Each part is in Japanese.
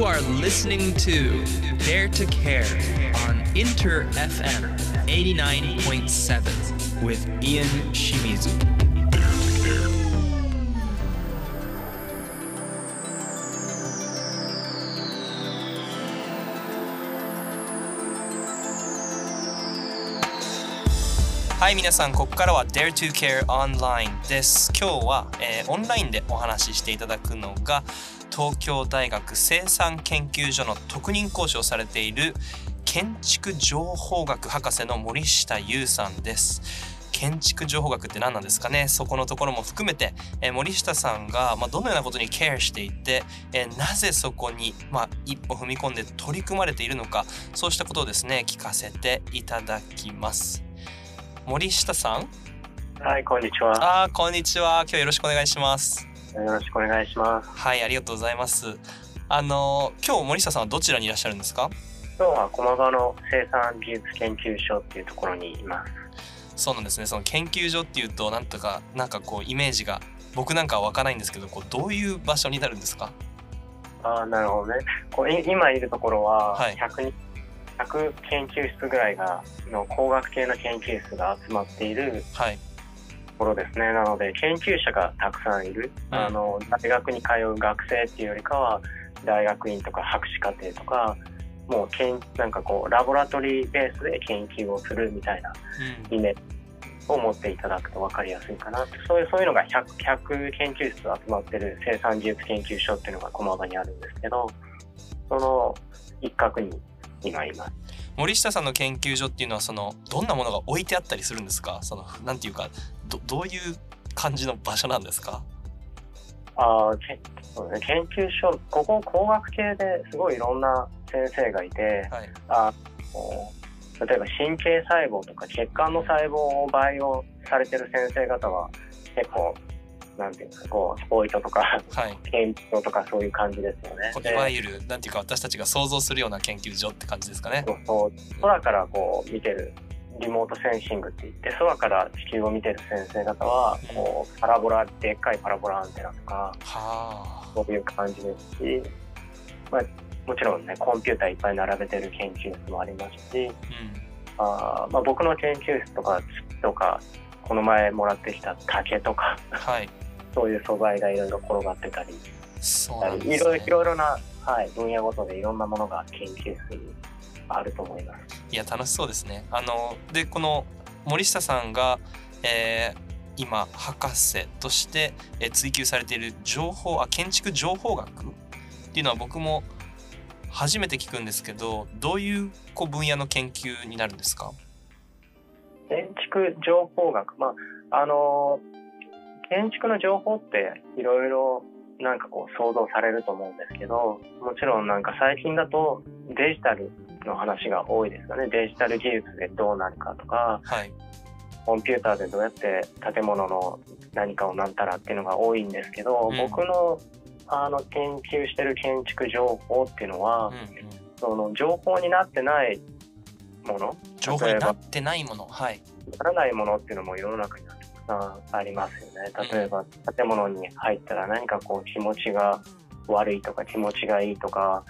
You are listening to Dare to Care on Inter FM 89.7 with Ian Shimizu. Hi 皆さんここからは Dare to Care Online です。今日は、えーオンラインでお話ししていただくのが東京大学生産研究所の特任講師をされている建築情報学博士の森下優さんです。建築情報学って何なんですかね？そこのところも含めて、えー森下さんが、まあ、どのようなことにケアしていて、えーなぜそこに、まあ、一歩踏み込んで取り組まれているのかそうしたことをですね聞かせていただきます。森下さん？はい、こんにちは。あーこんにちは今日よろしくお願いしますよろしくお願いします。はいありがとうございますあの今日森下さんはどちらにいらっしゃるんですか？今日は駒場の生産技術研究所っていうところにいます。そうなんですねその研究所っていうとなんとかなんかこうイメージが僕なんかは湧かないんですけどこうどういう場所になるんですか？ああ、なるほどね。こうい今いるところははい100人、100研究室ぐらいがの工学系の研究室が集まっているはいところですね。なので研究者がたくさんいる。うんあの大学に通う学生っていうよりかは大学院とか博士課程とか。もう研なんかこうラボラトリーベースで研究をするみたいなうんイメージを持っていただくと分かりやすいかなそういうそういうのが 100, 100研究室集まってる生産技術研究所っていうのが駒場にあるんですけどその一角に今います。森下さんの研究所っていうのはそのどんなものが置いてあったりするんですか？そのなんていうかどどういう感じの場所なんですか？あーけそうね研究所ここ工学系ですごいいろんな先生がいてはい。あ例えば神経細胞とか血管の細胞を培養されてる先生方は結構なんていうんですかこうスポイトとかはい。研究とかそういう感じですよね。いわゆるなんていうか私たちが想像するような研究所って感じですかね。そうそう。空からこう見てるリモートセンシングって言って空から地球を見てる先生方はうん。こうパラボラでっかいパラボラアンテナとかはあ。そういう感じですし、まあ、もちろんねコンピューターいっぱい並べてる研究室もありますしうん。あー、まあ、僕の研究室とかとかこの前もらってきた竹とかはいそういう素材がいろいろ転がってたりそうなんいですねろいろいろな、はい、分野ごとでいろんなものが研究室にあると思います。いや楽しそうですね。あのでこの森下さんが、えー今博士として、えー追求されている情報あ建築情報学っていうのは僕も初めて聞くんですけどどういうこう分野の研究になるんですか？建築情報学まああの建築の情報っていろいろなんかこう想像されると思うんですけどもちろんなんか最近だとデジタルの話が多いですよね。デジタル技術でどうなるかとかはい。コンピューターでどうやって建物の何かをなんたらっていうのが多いんですけど、うん。僕のあの研究してる建築情報っていうのは、うんうん、その情報になってないもの情報になってないもの。はい。ならないものっていうのも世の中にさんありますよね。例えば建物に入ったら何かこう気持ちが悪いとか気持ちがいいとか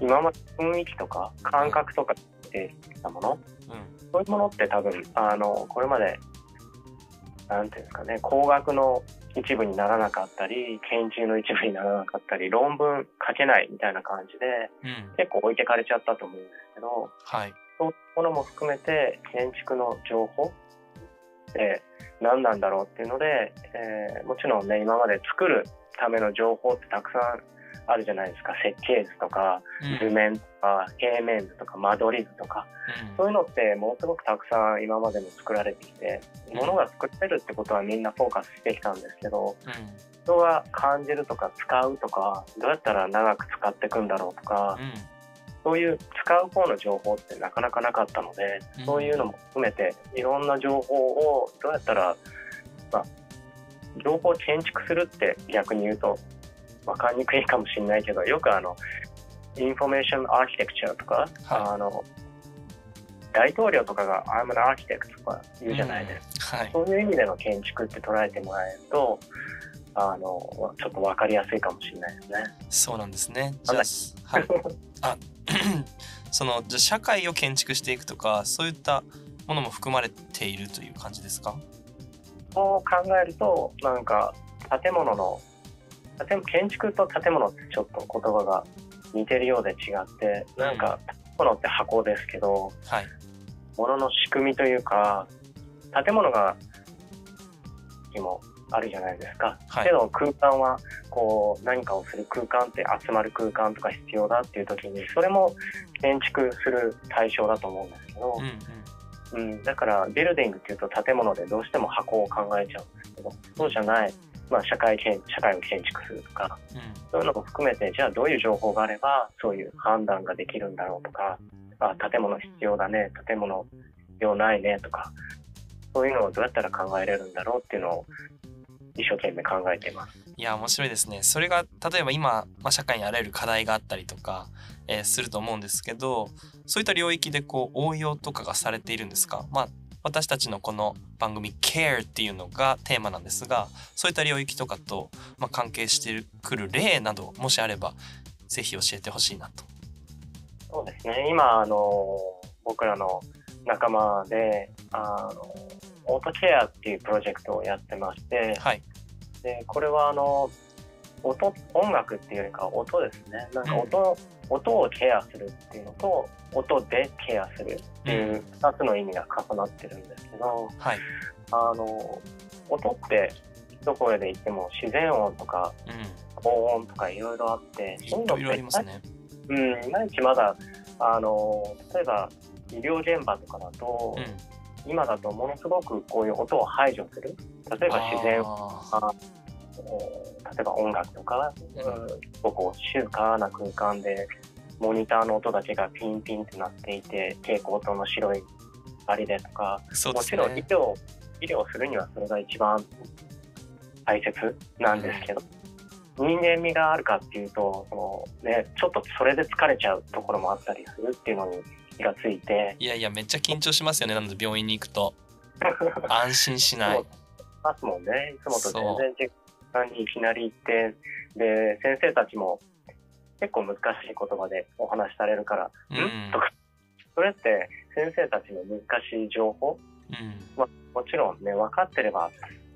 うん。今まで雰囲気とか感覚とかできたもの？うん。そういうものって多分あのこれまでなんていうんですかね工学の一部にならなかったり研究の一部にならなかったり論文書けないみたいな感じでうん。結構置いてかれちゃったと思うんですけどはい。そういうものも含めて建築の情報って何なんだろうっていうので、えーもちろんね今まで作るための情報ってたくさんあるじゃないですか。設計図とかうん。図面とか平面図とか間取り図とか。うん。そういうのってものすごくたくさん今までも作られてきてうん。ものが作れるってことはみんなフォーカスしてきたんですけどうん。人が感じるとか使うとかどうやったら長く使っていくんだろうとかうんそういう使う方の情報ってなかなかなかったので、うん。そういうのも含めていろんな情報をどうやったら、まあ、情報を建築するって逆に言うと分かりにくいかもしれないけどよくあのインフォメーションアーキテクチャとか、はい。あの大統領とかが I'm an architect とか言うじゃないですか、はい。そういう意味での建築って捉えてもらえるとあのちょっと分かりやすいかもしれないですね。そうなんですね。じゃあ、はい、あ そのじゃ社会を建築していくとかそういったものも含まれているという感じですか？そう考えるとなんか建物の建建築と建物ってちょっと言葉が似てるようで違ってなんか建物って箱ですけど、はい、物の仕組みというか建物がにもあるじゃないですか、はい、けど空間はこう何かをする空間って集まる空間とか必要だっていう時にそれも建築する対象だと思うんですけど、うん、うん。うん、だからビルディングっていうと建物でどうしても箱を考えちゃうんですけどそうじゃない、まあ、社会建社会を建築するとか、うん、そういうのも含めてじゃあどういう情報があればそういう判断ができるんだろうとかあ建物必要だね建物用ないねとかそういうのをどうやったら考えれるんだろうっていうのを一生懸命考えています。いや面白いですね。それが例えば今、まあ、社会にあらゆる課題があったりとか、えー、すると思うんですけどそういった領域でこう応用とかがされているんですか、まあ、私たちのこの番組「CARE」っていうのがテーマなんですがそういった領域とかと、まあ、関係してくる例などもしあればぜひ教えてほしいなと。そうですね今あの僕らの仲間であのオートケアっていうプロジェクトをやってまして、はい、でこれはあの音音楽っていうよりか音ですね。なんか音うん、音をケアするっていうのと音でケアするっていう2つの意味が重なってるんですけど、はい、あの音ってどこへで言っても自然音とか、うん、高音とかいろいろあってそういうのっていね、うん、いまいちまだあの例えば医療現場とかだと、うん今だとものすごくこういう音を排除する。例えば自然。あ例えば音楽とか、うん、こう静かな空間でモニターの音だけがピンピンってなっていて蛍光灯の白い針でとか、ね、もちろん医療医療するにはそれが一番大切なんですけど、うん、人間味があるかっていうとその、ね、ちょっとそれで疲れちゃうところもあったりするっていうのに気がついて。いやいやめっちゃ緊張しますよねなので病院に行くと。安心しない。ますもんね。いつもと全然違うにいきなり行って。で先生たちも結構難しい言葉でお話しされるから「うん?」とか。それって先生たちの難しい情報、うん、まあ、もちろんね分かってれば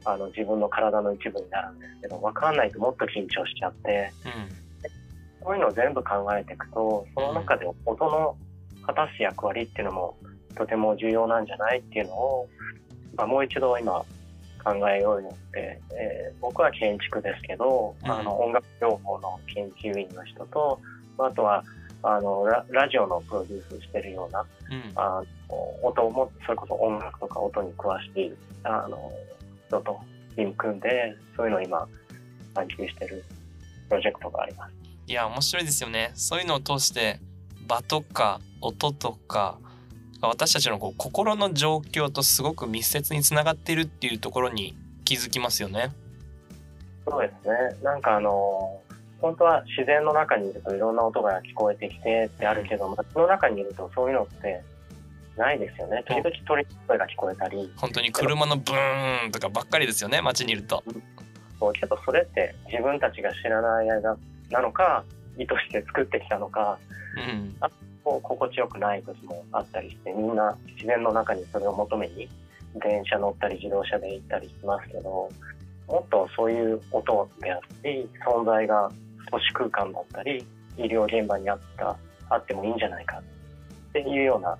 あの自分の体の一部になるんですけど分かんないともっと緊張しちゃって、うん、そういうのを全部考えていくとその中で音の果たす役割っていうのもとても重要なんじゃないっていうのを、まあ、もう一度今考えようよって、えー、僕は建築ですけど、うん、あの音楽情報の研究員の人とあとはあのララジオのプロデュースしてるような、うん、あの音もそれこそ音楽とか音に詳しいあの人とチーム組んでそういうのを今探求してるプロジェクトがあります。いや面白いですよね。そういうのを通して場とか音とか私たちのこう心の状況とすごく密接につながっているっていうところに気づきますよね。そうですね。なんかあの本当は自然の中にいるといろんな音が聞こえてきてってあるけど街の中にいるとそういうのってないですよね。時々鳥の声が聞こえたり。本当に車のブーンとかばっかりですよね街にいると。そうけどそれって自分たちが知らない間なのか意図して作ってきたのか、うん、あ心地よくない時もあったりしてみんな自然の中にそれを求めに電車乗ったり自動車で行ったりしますけどもっとそういう音であったり存在が都市空間だったり医療現場にあったあってもいいんじゃないかっていうような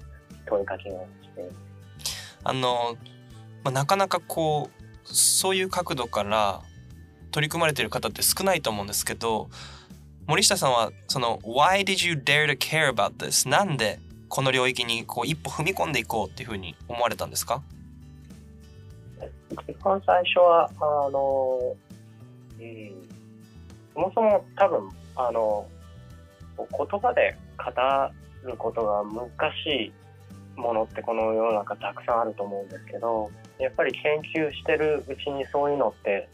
問いかけをして。あの、まあ、なかなかこうそういう角度から取り組まれている方って少ないと思うんですけど森下さんはその Why did you dare to care about this? なんでこの領域にこう一歩踏み込んでいこうっていうふうに思われたんですか？一番最初はあの、うん、そもそも多分あの言葉で語ることが難しいものってこの世の中たくさんあると思うんですけどやっぱり研究してるうちにそういうのって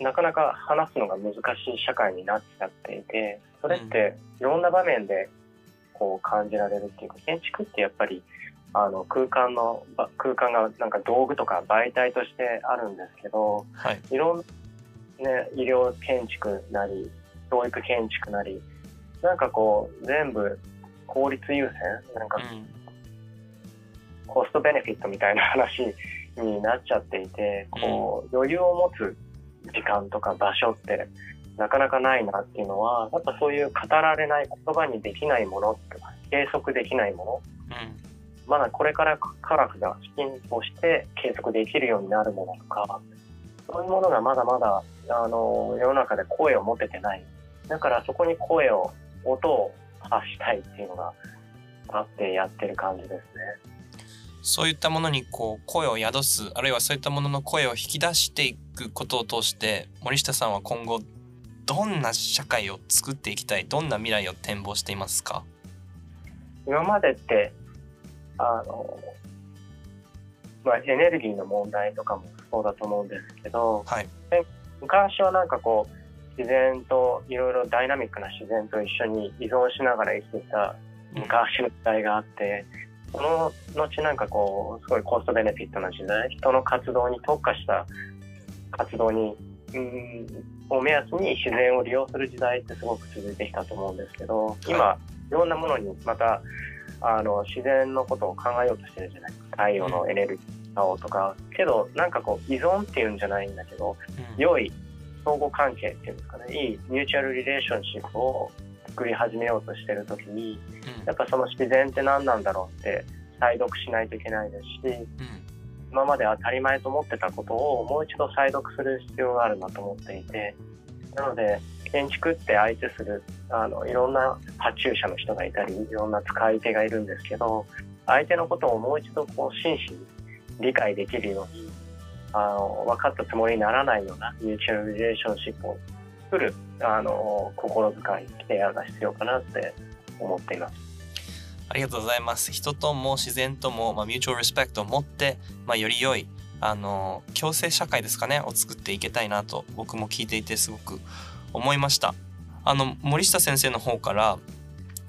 なかなか話すのが難しい社会になっちゃっていてそれっていろんな場面でこう感じられるっていうか建築ってやっぱりあの空間の空間がなんか道具とか媒体としてあるんですけど、はい、いろんなね、医療建築なり、教育建築なり、なんかこう、全部効率優先、なんかコストベネフィットみたいな話になっちゃっていて、こう、余裕を持つ時間とか場所ってなかなかないなっていうのは、やっぱそういう語られない言葉にできないものとか、計測できないもの、うん、まだこれから科学が進歩して計測できるようになるものとか、そういうものがまだまだ、あの、世の中で声を持ててない。だからそこに声を、音を発したいっていうのがあってやってる感じですね。そういったものにこう声を宿すあるいはそういったものの声を引き出していくことを通して森下さんは今後どんな社会を作っていきたいどんな未来を展望していますか？今までってあの、まあ、エネルギーの問題とかもそうだと思うんですけど、はい、昔はなんかこう自然といろいろダイナミックな自然と一緒に依存しながら生きてきた昔の時代があって、その後なんかこうすごいコストベネフィットな時代人の活動に特化した活動にうんを目安に自然を利用する時代ってすごく続いてきたと思うんですけど今いろんなものにまたあの自然のことを考えようとしてるじゃないですか。太陽のエネルギーをとかけどなんかこう依存っていうんじゃないんだけど、うん、良い相互関係っていうんですかね。いいミューチュアルリレーションシップを作り始めようとしてる時に、やっぱその自然って何なんだろうって再読しないといけないですし、今まで当たり前と思ってたことをもう一度再読する必要があるなと思っていてなので建築って相手するあのいろんな発注者の人がいたりいろんな使い手がいるんですけど相手のことをもう一度こう真摯に理解できるようにあの分かったつもりにならないようなミューチュアルリレーションシップを作るあの心遣いケアが必要かなって思っています。ありがとうございます。人とも自然とも、まあ、ミューチュアルリスペクトを持って、まあ、より良いあの共生社会ですかねを作っていけたいなと僕も聞いていてすごく思いました。あの森下先生の方から、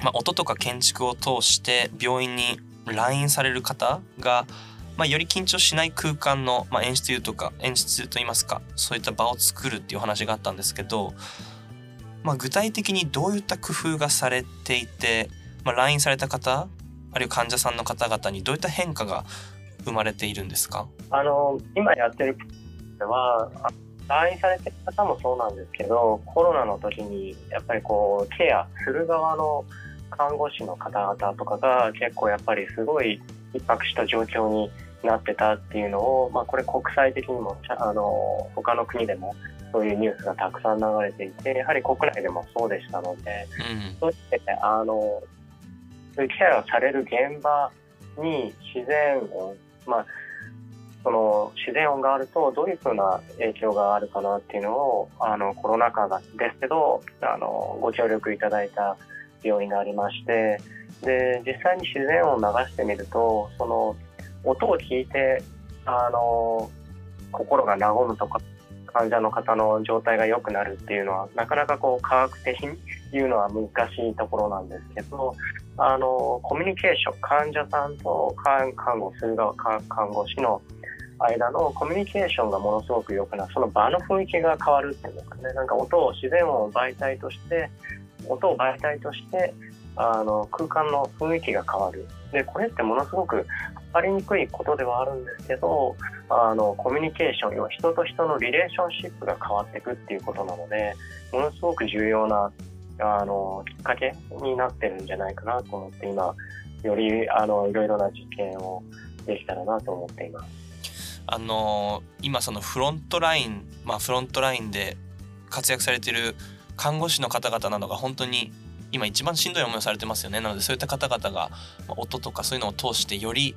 まあ、音とか建築を通して病院に来院される方が、まあ、より緊張しない空間の、まあ、演出とか演出といいますかそういった場を作るっていう話があったんですけど、まあ、具体的にどういった工夫がされていて、まあ、来院された方あるいは患者さんの方々にどういった変化が生まれているんですか？あの今やってるでは来院されてる方もそうなんですけどコロナの時にやっぱりこうケアする側の看護師の方々とかが結構やっぱりすごい逼迫した状況になってたっていうのを、まあ、これ国際的にもあの他の国でもそういうニュースがたくさん流れていてやはり国内でもそうでしたので、うん、そうしてあのそういうケアをされる現場に自然音、まあ、その自然音があるとどういうふうな影響があるかなっていうのをあのコロナ禍ですけどあのご協力いただいた病院がありましてで実際に自然音を流してみるとその音を聞いてあの心が和むとか患者の方の状態が良くなるっていうのはなかなかこう科学的に言うのは難しいところなんですけどあのコミュニケーション患者さんと看護する側看護師の間のコミュニケーションがものすごく良くなる。その場の雰囲気が変わるっていうんですかね。なんか音を自然音を媒体として音を媒体としてあの空間の雰囲気が変わる。でこれってものすごくかりにくいことではあるんですけどあのコミュニケーション要は人と人のリレーションシップが変わっていくっていうことなのでものすごく重要なあのきっかけになってるんじゃないかなと思って今よりあのいろいろな実験をできたらなと思っています。あの今そのフロントラインまあフロントラインで活躍されている看護師の方々などが本当に今一番しんどい思いをされてますよねなのでそういった方々が音とかそういうのを通してより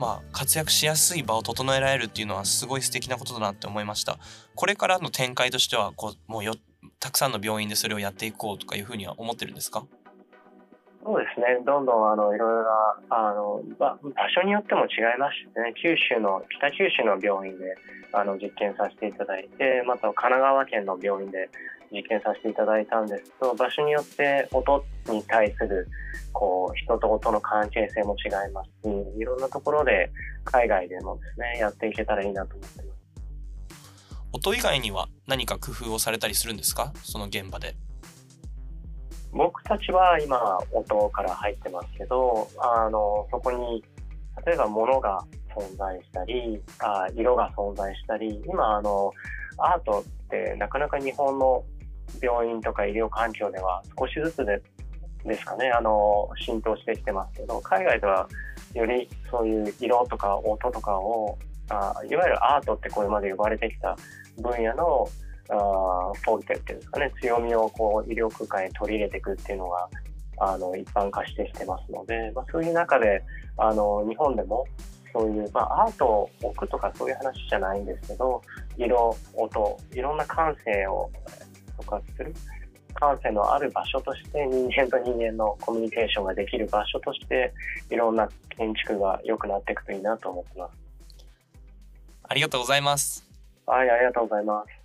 まあ、活躍しやすい場を整えられるっていうのはすごい素敵なことだなって思いました。これからの展開としてはこうもうよたくさんの病院でそれをやっていこうとかいうふうには思ってるんですか？そうですね、どんどんあのいろいろなあの、場所によっても違いますしね、九州の北九州の病院であの実験させていただいて、また神奈川県の病院で実験させていただいたんですと場所によって音に対するこう人と音の関係性も違いますしいろんなところで海外でもですねやっていけたらいいなと思ってます音以外には何か工夫をされたりするんですか？その現場で。僕たちは今音から入ってますけどあのそこに例えば物が存在したりあ色が存在したり今あのアートってなかなか日本の病院とか医療環境では少しずつでですかね。あの浸透してきてますけど海外ではよりそういう色とか音とかをあいわゆるアートってこれまで呼ばれてきた分野のあフォルテっていうんですかね。強みをこう医療空間に取り入れていくっていうのがあの一般化してきてますので、まあ、そういう中であの日本でもそういう、まあ、アートを置くとかそういう話じゃないんですけど色音いろんな感性を触発する感性のある場所として人間と人間のコミュニケーションができる場所としていろんな建築が良くなっていくといいなと思ってます。ありがとうございます。はい、ありがとうございます。